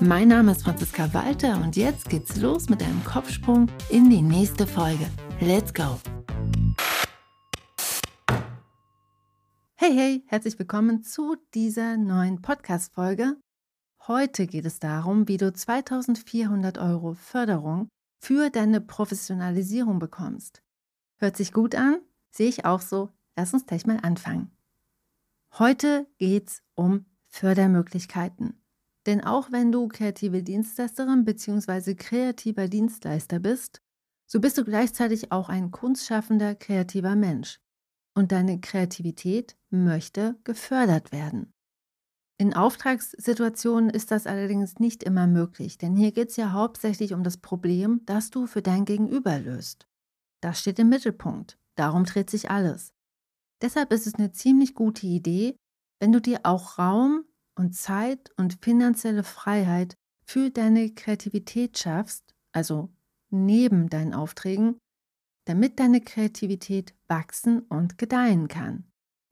Mein Name ist Franziska Walter und jetzt geht's los mit einem Kopfsprung in die nächste Folge. Let's go! Hey, hey, herzlich willkommen zu dieser neuen Podcast-Folge. Heute geht es darum, wie du 2400 Euro Förderung für deine Professionalisierung bekommst. Hört sich gut an? Sehe ich auch so. Lass uns gleich mal anfangen. Heute geht's um Fördermöglichkeiten. Denn auch wenn du kreative Dienstleisterin bzw. kreativer Dienstleister bist, so bist du gleichzeitig auch ein kunstschaffender, kreativer Mensch. Und deine Kreativität möchte gefördert werden. In Auftragssituationen ist das allerdings nicht immer möglich, denn hier geht es ja hauptsächlich um das Problem, das du für dein Gegenüber löst. Das steht im Mittelpunkt. Darum dreht sich alles. Deshalb ist es eine ziemlich gute Idee, wenn du dir auch Raum und Zeit und finanzielle Freiheit für deine Kreativität schaffst, also neben deinen Aufträgen, damit deine Kreativität wachsen und gedeihen kann.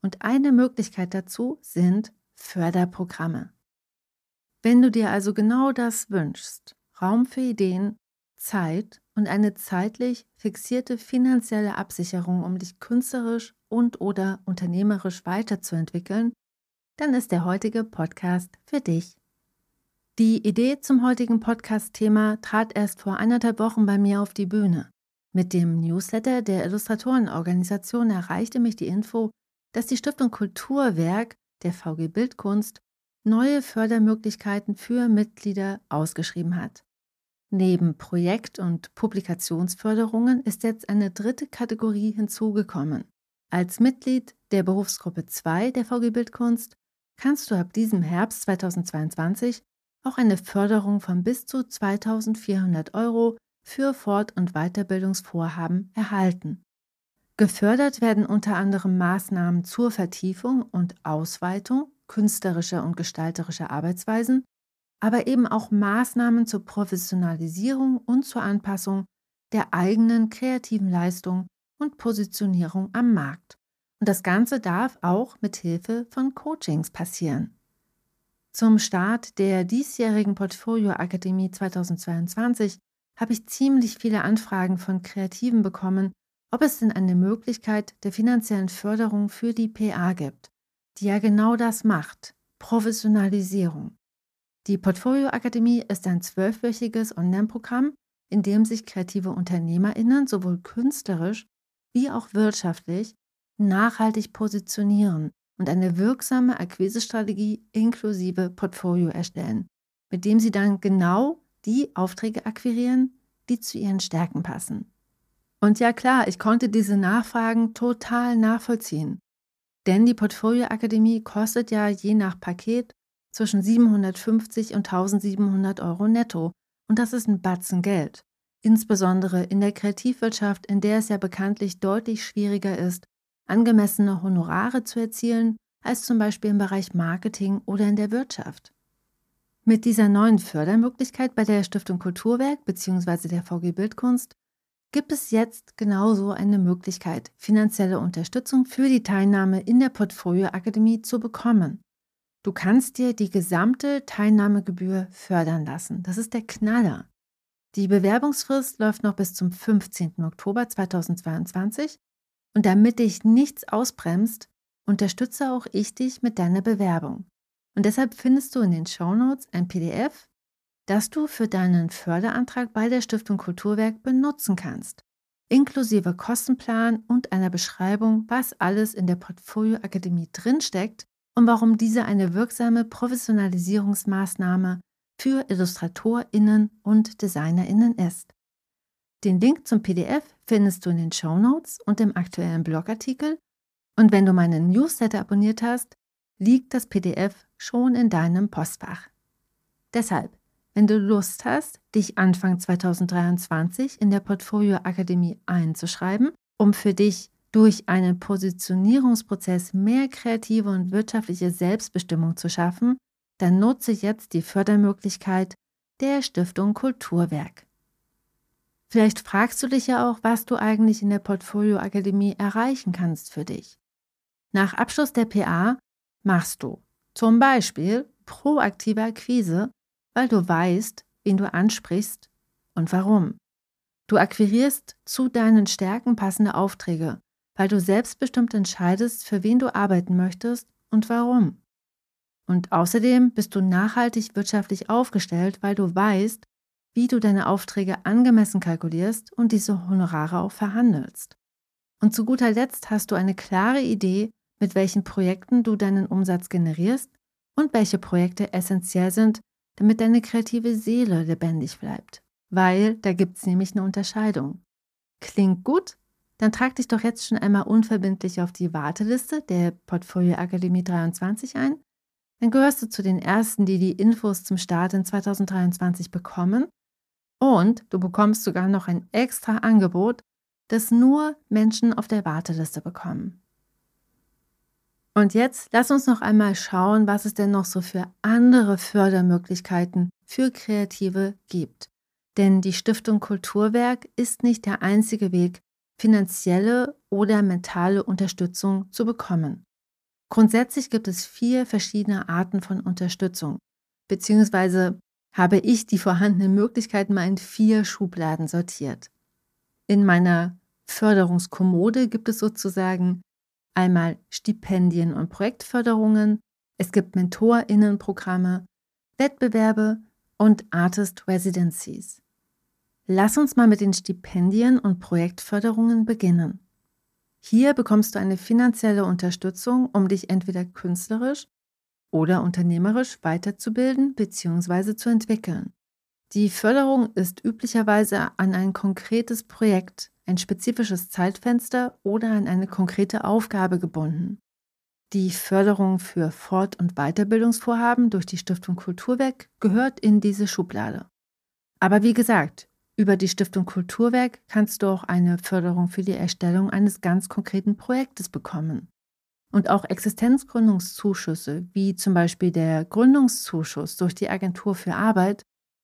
Und eine Möglichkeit dazu sind Förderprogramme. Wenn du dir also genau das wünschst, Raum für Ideen, Zeit und eine zeitlich fixierte finanzielle Absicherung, um dich künstlerisch und oder unternehmerisch weiterzuentwickeln, dann ist der heutige Podcast für dich. Die Idee zum heutigen Podcast-Thema trat erst vor anderthalb Wochen bei mir auf die Bühne. Mit dem Newsletter der Illustratorenorganisation erreichte mich die Info, dass die Stiftung Kulturwerk der VG Bildkunst neue Fördermöglichkeiten für Mitglieder ausgeschrieben hat. Neben Projekt- und Publikationsförderungen ist jetzt eine dritte Kategorie hinzugekommen. Als Mitglied der Berufsgruppe 2 der VG Bildkunst kannst du ab diesem Herbst 2022 auch eine Förderung von bis zu 2400 Euro für Fort- und Weiterbildungsvorhaben erhalten. Gefördert werden unter anderem Maßnahmen zur Vertiefung und Ausweitung künstlerischer und gestalterischer Arbeitsweisen, aber eben auch Maßnahmen zur Professionalisierung und zur Anpassung der eigenen kreativen Leistung und Positionierung am Markt. Und das Ganze darf auch mit Hilfe von Coachings passieren. Zum Start der diesjährigen Portfolio Akademie 2022 habe ich ziemlich viele Anfragen von Kreativen bekommen, ob es denn eine Möglichkeit der finanziellen Förderung für die PA gibt, die ja genau das macht, Professionalisierung. Die Portfolio Akademie ist ein zwölfwöchiges Online-Programm, in dem sich kreative UnternehmerInnen sowohl künstlerisch wie auch wirtschaftlich nachhaltig positionieren und eine wirksame Akquisestrategie inklusive Portfolio erstellen, mit dem sie dann genau die Aufträge akquirieren, die zu ihren Stärken passen. Und ja klar, ich konnte diese Nachfragen total nachvollziehen. Denn die Portfolio Akademie kostet ja je nach Paket zwischen 750 und 1700 Euro netto. Und das ist ein Batzen Geld. Insbesondere in der Kreativwirtschaft, in der es ja bekanntlich deutlich schwieriger ist, angemessene Honorare zu erzielen als zum Beispiel im Bereich Marketing oder in der Wirtschaft. Mit dieser neuen Fördermöglichkeit bei der Stiftung Kulturwerk bzw. der VG Bildkunst gibt es jetzt genauso eine Möglichkeit, finanzielle Unterstützung für die Teilnahme in der Portfolio Akademie zu bekommen. Du kannst dir die gesamte Teilnahmegebühr fördern lassen. Das ist der Knaller. Die Bewerbungsfrist läuft noch bis zum 15. Oktober 2022 und damit dich nichts ausbremst, unterstütze auch ich dich mit deiner Bewerbung. Und deshalb findest du in den Shownotes ein PDF, das du für deinen Förderantrag bei der Stiftung Kulturwerk benutzen kannst, inklusive Kostenplan und einer Beschreibung, was alles in der Portfolio Akademie drinsteckt und warum diese eine wirksame Professionalisierungsmaßnahme für IllustratorInnen und DesignerInnen ist. Den Link zum PDF findest du in den Show Notes und im aktuellen Blogartikel. Und wenn du meinen Newsletter abonniert hast, liegt das PDF schon in deinem Postfach. Deshalb, wenn du Lust hast, dich Anfang 2023 in der Portfolio Akademie einzuschreiben, um für dich durch einen Positionierungsprozess mehr kreative und wirtschaftliche Selbstbestimmung zu schaffen, dann nutze jetzt die Fördermöglichkeit der Stiftung Kulturwerk. Vielleicht fragst du dich ja auch, was du eigentlich in der Portfolio Akademie erreichen kannst für dich. Nach Abschluss der PA machst du zum Beispiel proaktive Akquise, weil du weißt, wen du ansprichst und warum. Du akquirierst zu deinen Stärken passende Aufträge, weil du selbstbestimmt entscheidest, für wen du arbeiten möchtest und warum. Und außerdem bist du nachhaltig wirtschaftlich aufgestellt, weil du weißt, wie du deine Aufträge angemessen kalkulierst und diese Honorare auch verhandelst. Und zu guter Letzt hast du eine klare Idee, mit welchen Projekten du deinen Umsatz generierst und welche Projekte essentiell sind, damit deine kreative Seele lebendig bleibt. Weil da gibt es nämlich eine Unterscheidung. Klingt gut? Dann trag dich doch jetzt schon einmal unverbindlich auf die Warteliste der Portfolio Akademie 23 ein. Dann gehörst du zu den Ersten, die die Infos zum Start in 2023 bekommen. Und du bekommst sogar noch ein extra Angebot, das nur Menschen auf der Warteliste bekommen. Und jetzt lass uns noch einmal schauen, was es denn noch so für andere Fördermöglichkeiten für Kreative gibt. Denn die Stiftung Kulturwerk ist nicht der einzige Weg, finanzielle oder mentale Unterstützung zu bekommen. Grundsätzlich gibt es vier verschiedene Arten von Unterstützung, beziehungsweise habe ich die vorhandenen Möglichkeiten mal in vier Schubladen sortiert. In meiner Förderungskommode gibt es sozusagen einmal Stipendien und Projektförderungen, es gibt Mentorinnenprogramme, Wettbewerbe und Artist Residencies. Lass uns mal mit den Stipendien und Projektförderungen beginnen. Hier bekommst du eine finanzielle Unterstützung, um dich entweder künstlerisch oder unternehmerisch weiterzubilden bzw. zu entwickeln. Die Förderung ist üblicherweise an ein konkretes Projekt ein spezifisches Zeitfenster oder an eine konkrete Aufgabe gebunden. Die Förderung für Fort- und Weiterbildungsvorhaben durch die Stiftung Kulturwerk gehört in diese Schublade. Aber wie gesagt, über die Stiftung Kulturwerk kannst du auch eine Förderung für die Erstellung eines ganz konkreten Projektes bekommen. Und auch Existenzgründungszuschüsse, wie zum Beispiel der Gründungszuschuss durch die Agentur für Arbeit,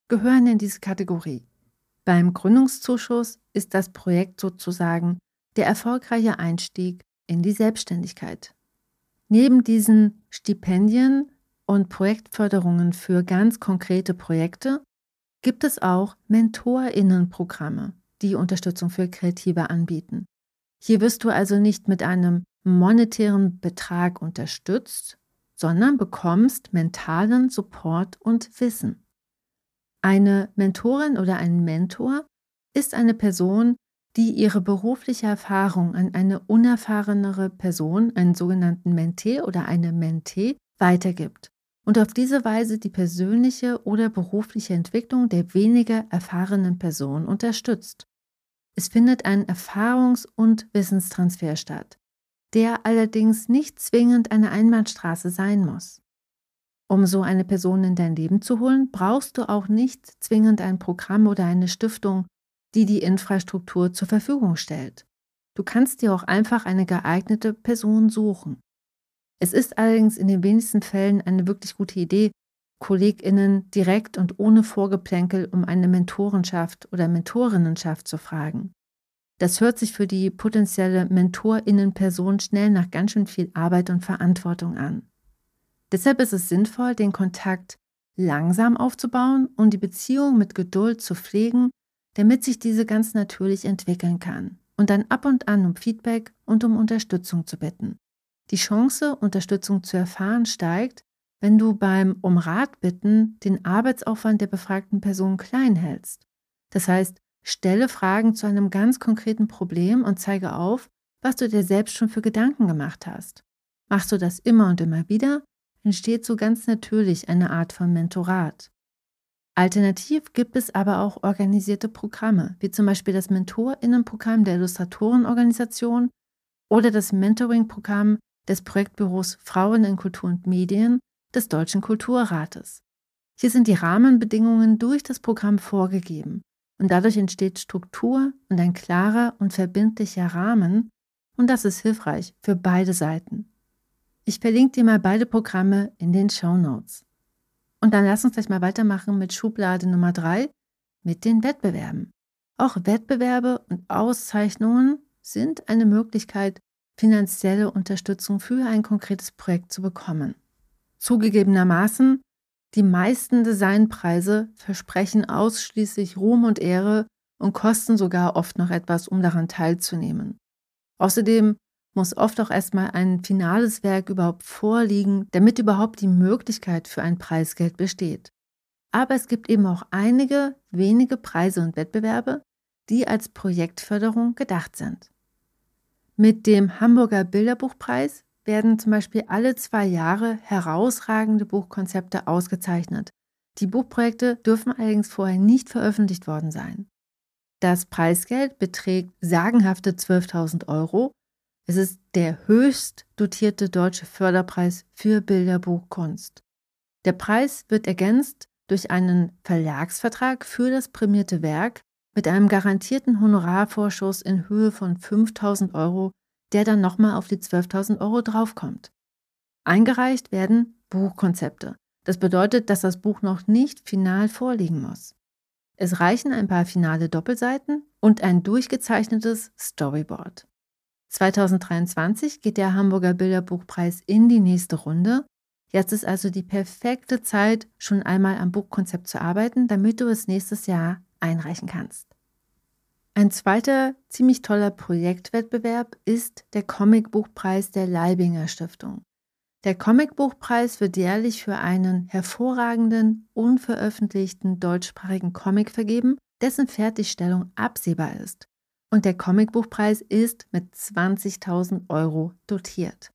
gehören in diese Kategorie. Beim Gründungszuschuss ist das Projekt sozusagen der erfolgreiche Einstieg in die Selbstständigkeit. Neben diesen Stipendien und Projektförderungen für ganz konkrete Projekte gibt es auch Mentorinnenprogramme, die Unterstützung für Kreative anbieten. Hier wirst du also nicht mit einem monetären Betrag unterstützt, sondern bekommst mentalen Support und Wissen. Eine Mentorin oder ein Mentor ist eine Person, die ihre berufliche Erfahrung an eine unerfahrenere Person, einen sogenannten Mentee oder eine Mentee, weitergibt und auf diese Weise die persönliche oder berufliche Entwicklung der weniger erfahrenen Person unterstützt. Es findet ein Erfahrungs- und Wissenstransfer statt, der allerdings nicht zwingend eine Einbahnstraße sein muss. Um so eine Person in dein Leben zu holen, brauchst du auch nicht zwingend ein Programm oder eine Stiftung, die die Infrastruktur zur Verfügung stellt. Du kannst dir auch einfach eine geeignete Person suchen. Es ist allerdings in den wenigsten Fällen eine wirklich gute Idee, KollegInnen direkt und ohne Vorgeplänkel um eine Mentorenschaft oder Mentorinnenschaft zu fragen. Das hört sich für die potenzielle MentorInnen-Person schnell nach ganz schön viel Arbeit und Verantwortung an. Deshalb ist es sinnvoll, den Kontakt langsam aufzubauen und die Beziehung mit Geduld zu pflegen, damit sich diese ganz natürlich entwickeln kann und dann ab und an um Feedback und um Unterstützung zu bitten. Die Chance, Unterstützung zu erfahren, steigt, wenn du beim Um Rat bitten den Arbeitsaufwand der befragten Person klein hältst. Das heißt, stelle Fragen zu einem ganz konkreten Problem und zeige auf, was du dir selbst schon für Gedanken gemacht hast. Machst du das immer und immer wieder, entsteht so ganz natürlich eine Art von Mentorat. Alternativ gibt es aber auch organisierte Programme, wie zum Beispiel das Mentorinnenprogramm der Illustratorenorganisation oder das Mentoring-Programm des Projektbüros Frauen in Kultur und Medien des Deutschen Kulturrates. Hier sind die Rahmenbedingungen durch das Programm vorgegeben und dadurch entsteht Struktur und ein klarer und verbindlicher Rahmen und das ist hilfreich für beide Seiten. Ich verlinke dir mal beide Programme in den Show Notes. Und dann lass uns gleich mal weitermachen mit Schublade Nummer drei mit den Wettbewerben. Auch Wettbewerbe und Auszeichnungen sind eine Möglichkeit, finanzielle Unterstützung für ein konkretes Projekt zu bekommen. Zugegebenermaßen, die meisten Designpreise versprechen ausschließlich Ruhm und Ehre und kosten sogar oft noch etwas, um daran teilzunehmen. Außerdem muss oft auch erstmal ein finales Werk überhaupt vorliegen, damit überhaupt die Möglichkeit für ein Preisgeld besteht. Aber es gibt eben auch einige wenige Preise und Wettbewerbe, die als Projektförderung gedacht sind. Mit dem Hamburger Bilderbuchpreis werden zum Beispiel alle zwei Jahre herausragende Buchkonzepte ausgezeichnet. Die Buchprojekte dürfen allerdings vorher nicht veröffentlicht worden sein. Das Preisgeld beträgt sagenhafte 12.000 Euro. Es ist der höchst dotierte deutsche Förderpreis für Bilderbuchkunst. Der Preis wird ergänzt durch einen Verlagsvertrag für das prämierte Werk mit einem garantierten Honorarvorschuss in Höhe von 5000 Euro, der dann nochmal auf die 12.000 Euro draufkommt. Eingereicht werden Buchkonzepte. Das bedeutet, dass das Buch noch nicht final vorliegen muss. Es reichen ein paar finale Doppelseiten und ein durchgezeichnetes Storyboard. 2023 geht der Hamburger Bilderbuchpreis in die nächste Runde Jetzt ist also die perfekte Zeit, schon einmal am Buchkonzept zu arbeiten, damit du es nächstes Jahr einreichen kannst. Ein zweiter ziemlich toller Projektwettbewerb ist der Comicbuchpreis der Leibinger Stiftung. Der Comicbuchpreis wird jährlich für einen hervorragenden, unveröffentlichten deutschsprachigen Comic vergeben, dessen Fertigstellung absehbar ist. Und der Comicbuchpreis ist mit 20.000 Euro dotiert.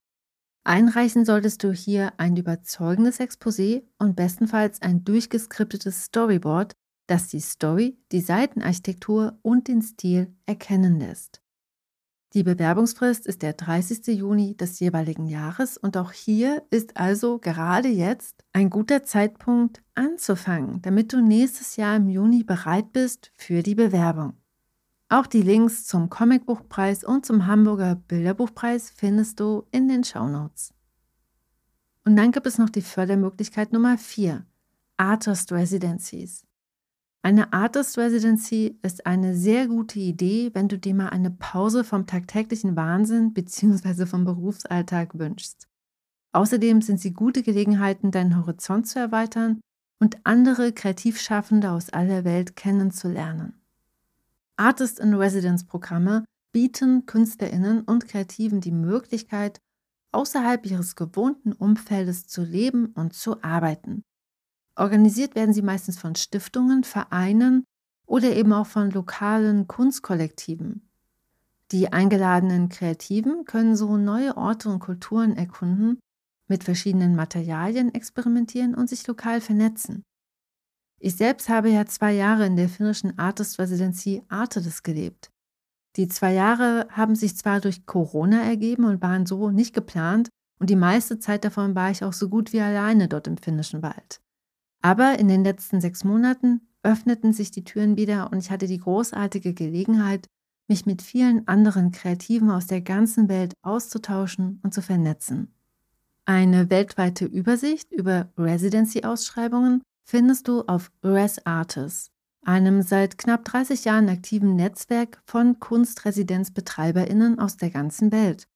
Einreichen solltest du hier ein überzeugendes Exposé und bestenfalls ein durchgeskriptetes Storyboard, das die Story, die Seitenarchitektur und den Stil erkennen lässt. Die Bewerbungsfrist ist der 30. Juni des jeweiligen Jahres und auch hier ist also gerade jetzt ein guter Zeitpunkt anzufangen, damit du nächstes Jahr im Juni bereit bist für die Bewerbung. Auch die Links zum Comicbuchpreis und zum Hamburger Bilderbuchpreis findest du in den Shownotes. Und dann gibt es noch die Fördermöglichkeit Nummer 4, Artist Residencies. Eine Artist Residency ist eine sehr gute Idee, wenn du dir mal eine Pause vom tagtäglichen Wahnsinn bzw. vom Berufsalltag wünschst. Außerdem sind sie gute Gelegenheiten, deinen Horizont zu erweitern und andere Kreativschaffende aus aller Welt kennenzulernen. Artist in Residence Programme bieten Künstlerinnen und Kreativen die Möglichkeit, außerhalb ihres gewohnten Umfeldes zu leben und zu arbeiten. Organisiert werden sie meistens von Stiftungen, Vereinen oder eben auch von lokalen Kunstkollektiven. Die eingeladenen Kreativen können so neue Orte und Kulturen erkunden, mit verschiedenen Materialien experimentieren und sich lokal vernetzen. Ich selbst habe ja zwei Jahre in der finnischen Artist Residency Artedes gelebt. Die zwei Jahre haben sich zwar durch Corona ergeben und waren so nicht geplant, und die meiste Zeit davon war ich auch so gut wie alleine dort im finnischen Wald. Aber in den letzten sechs Monaten öffneten sich die Türen wieder und ich hatte die großartige Gelegenheit, mich mit vielen anderen Kreativen aus der ganzen Welt auszutauschen und zu vernetzen. Eine weltweite Übersicht über Residency-Ausschreibungen findest du auf Res Artis, einem seit knapp 30 Jahren aktiven Netzwerk von Kunstresidenzbetreiberinnen aus der ganzen Welt.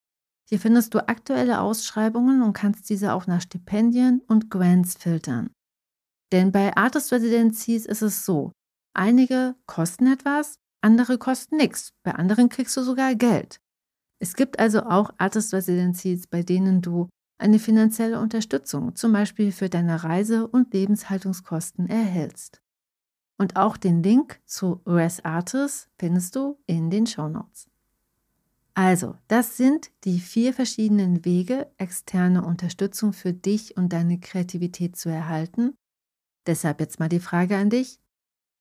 Hier findest du aktuelle Ausschreibungen und kannst diese auch nach Stipendien und Grants filtern. Denn bei Artist Residencies ist es so, einige kosten etwas, andere kosten nichts, bei anderen kriegst du sogar Geld. Es gibt also auch Artist Residencies, bei denen du eine finanzielle Unterstützung, zum Beispiel für deine Reise- und Lebenshaltungskosten, erhältst. Und auch den Link zu Res Artis findest du in den Show Notes. Also, das sind die vier verschiedenen Wege, externe Unterstützung für dich und deine Kreativität zu erhalten. Deshalb jetzt mal die Frage an dich.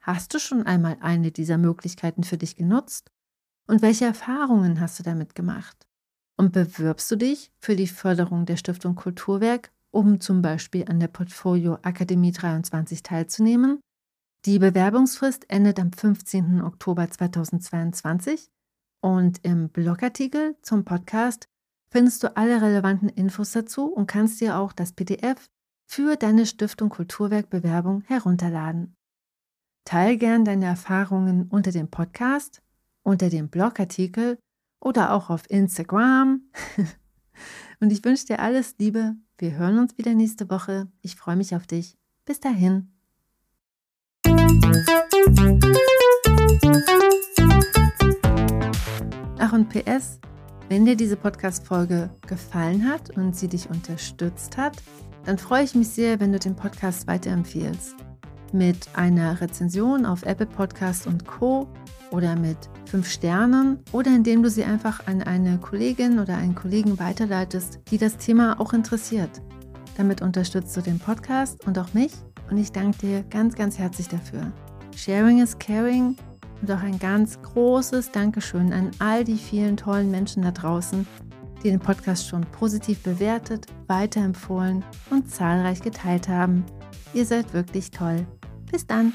Hast du schon einmal eine dieser Möglichkeiten für dich genutzt? Und welche Erfahrungen hast du damit gemacht? Und bewirbst du dich für die Förderung der Stiftung Kulturwerk um zum Beispiel an der Portfolio Akademie 23 teilzunehmen. Die Bewerbungsfrist endet am 15. Oktober 2022 und im Blogartikel zum Podcast findest du alle relevanten Infos dazu und kannst dir auch das PDF für deine Stiftung Kulturwerk Bewerbung herunterladen. Teil gern deine Erfahrungen unter dem Podcast, unter dem Blogartikel oder auch auf Instagram. Und ich wünsche dir alles Liebe. Wir hören uns wieder nächste Woche. Ich freue mich auf dich. Bis dahin. Ach und PS, wenn dir diese Podcast-Folge gefallen hat und sie dich unterstützt hat, dann freue ich mich sehr, wenn du den Podcast weiterempfiehlst mit einer Rezension auf Apple Podcast und Co. oder mit fünf Sternen oder indem du sie einfach an eine Kollegin oder einen Kollegen weiterleitest, die das Thema auch interessiert. Damit unterstützt du den Podcast und auch mich und ich danke dir ganz, ganz herzlich dafür. Sharing is caring und auch ein ganz großes Dankeschön an all die vielen tollen Menschen da draußen, die den Podcast schon positiv bewertet, weiterempfohlen und zahlreich geteilt haben. Ihr seid wirklich toll. Bis dann.